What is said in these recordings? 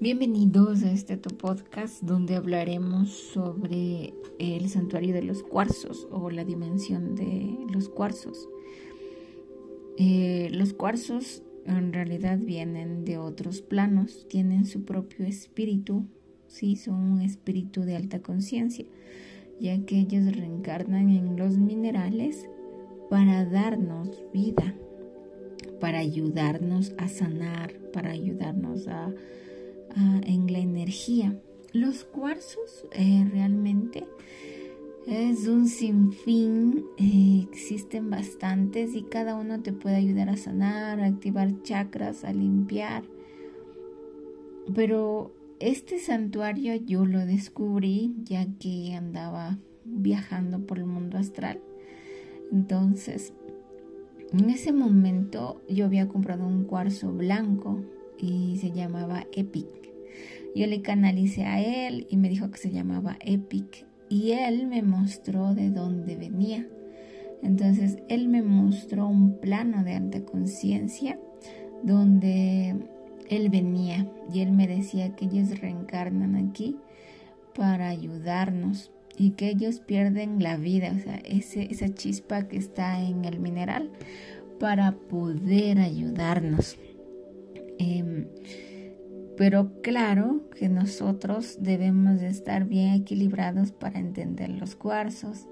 Bienvenidos a este tu podcast donde hablaremos sobre el santuario de los cuarzos o la dimensión de los cuarzos. Eh, los cuarzos en realidad vienen de otros planos, tienen su propio espíritu, sí, son un espíritu de alta conciencia, ya que ellos reencarnan en los minerales para darnos vida, para ayudarnos a sanar, para ayudarnos a en la energía. Los cuarzos eh, realmente es un sinfín, eh, existen bastantes y cada uno te puede ayudar a sanar, a activar chakras, a limpiar. Pero este santuario yo lo descubrí ya que andaba viajando por el mundo astral. Entonces, en ese momento yo había comprado un cuarzo blanco y se llamaba Epic. Yo le canalicé a él y me dijo que se llamaba Epic y él me mostró de dónde venía. Entonces él me mostró un plano de alta conciencia donde él venía y él me decía que ellos reencarnan aquí para ayudarnos y que ellos pierden la vida, o sea, esa chispa que está en el mineral para poder ayudarnos. Em, pero claro que nosotros debemos de estar bien equilibrados para entender los cuarzos.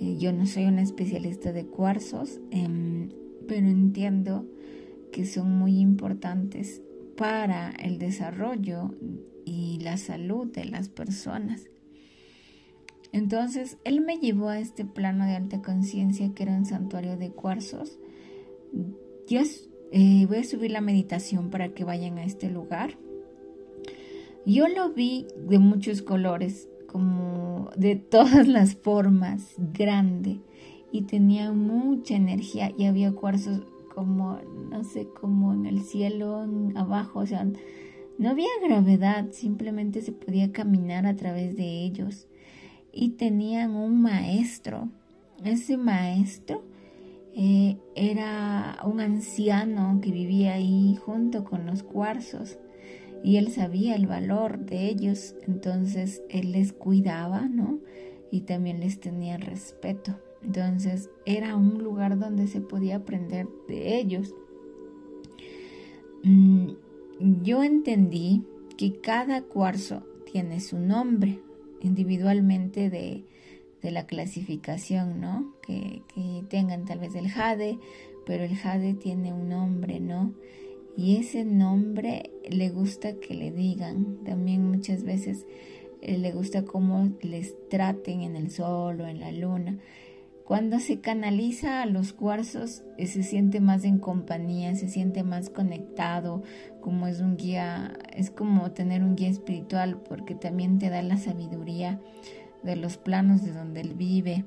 Eh, yo no soy una especialista de cuarzos, em, pero entiendo que son muy importantes para el desarrollo y la salud de las personas. Entonces, él me llevó a este plano de alta conciencia que era un santuario de cuarzos. Yo eh, voy a subir la meditación para que vayan a este lugar. Yo lo vi de muchos colores, como de todas las formas, grande, y tenía mucha energía y había cuarzos como, no sé, como en el cielo, abajo, o sea, no había gravedad, simplemente se podía caminar a través de ellos. Y tenían un maestro. Ese maestro eh, era un anciano que vivía ahí junto con los cuarzos y él sabía el valor de ellos, entonces él les cuidaba, ¿no? Y también les tenía respeto. Entonces era un lugar donde se podía aprender de ellos. Mm, yo entendí que cada cuarzo tiene su nombre individualmente de, de la clasificación, ¿no? Que, tengan tal vez el jade, pero el jade tiene un nombre, ¿no? Y ese nombre le gusta que le digan. También muchas veces eh, le gusta cómo les traten en el sol o en la luna. Cuando se canaliza a los cuarzos, eh, se siente más en compañía, se siente más conectado, como es un guía, es como tener un guía espiritual, porque también te da la sabiduría de los planos de donde él vive.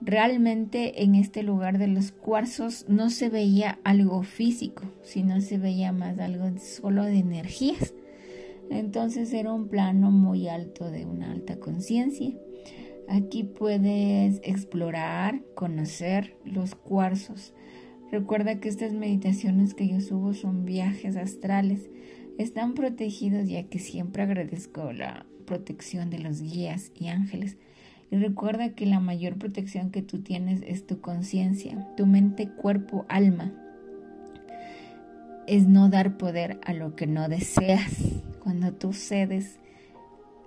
Realmente en este lugar de los cuarzos no se veía algo físico, sino se veía más algo solo de energías. Entonces era un plano muy alto de una alta conciencia. Aquí puedes explorar, conocer los cuarzos. Recuerda que estas meditaciones que yo subo son viajes astrales. Están protegidos ya que siempre agradezco la protección de los guías y ángeles. Y recuerda que la mayor protección que tú tienes es tu conciencia, tu mente, cuerpo, alma. Es no dar poder a lo que no deseas. Cuando tú cedes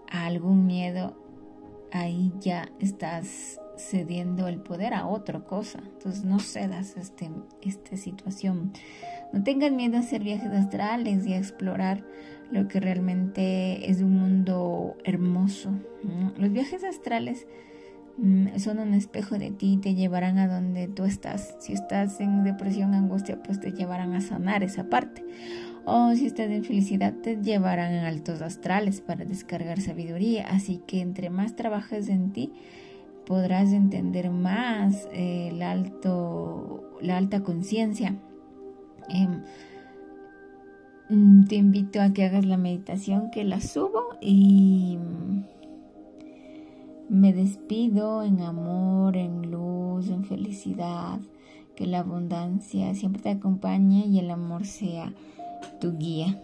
a algún miedo, ahí ya estás cediendo el poder a otra cosa. Entonces no cedas este, esta situación. No tengas miedo a hacer viajes astrales y a explorar lo que realmente es un mundo hermoso. Los viajes astrales mm, son un espejo de ti, te llevarán a donde tú estás. Si estás en depresión, angustia, pues te llevarán a sanar esa parte. O si estás en felicidad, te llevarán a altos astrales para descargar sabiduría. Así que entre más trabajes en ti, podrás entender más eh, el alto, la alta conciencia. Mm, te invito a que hagas la meditación que la subo y mm, me despido en amor, en luz, en felicidad, que la abundancia siempre te acompañe y el amor sea tu guía.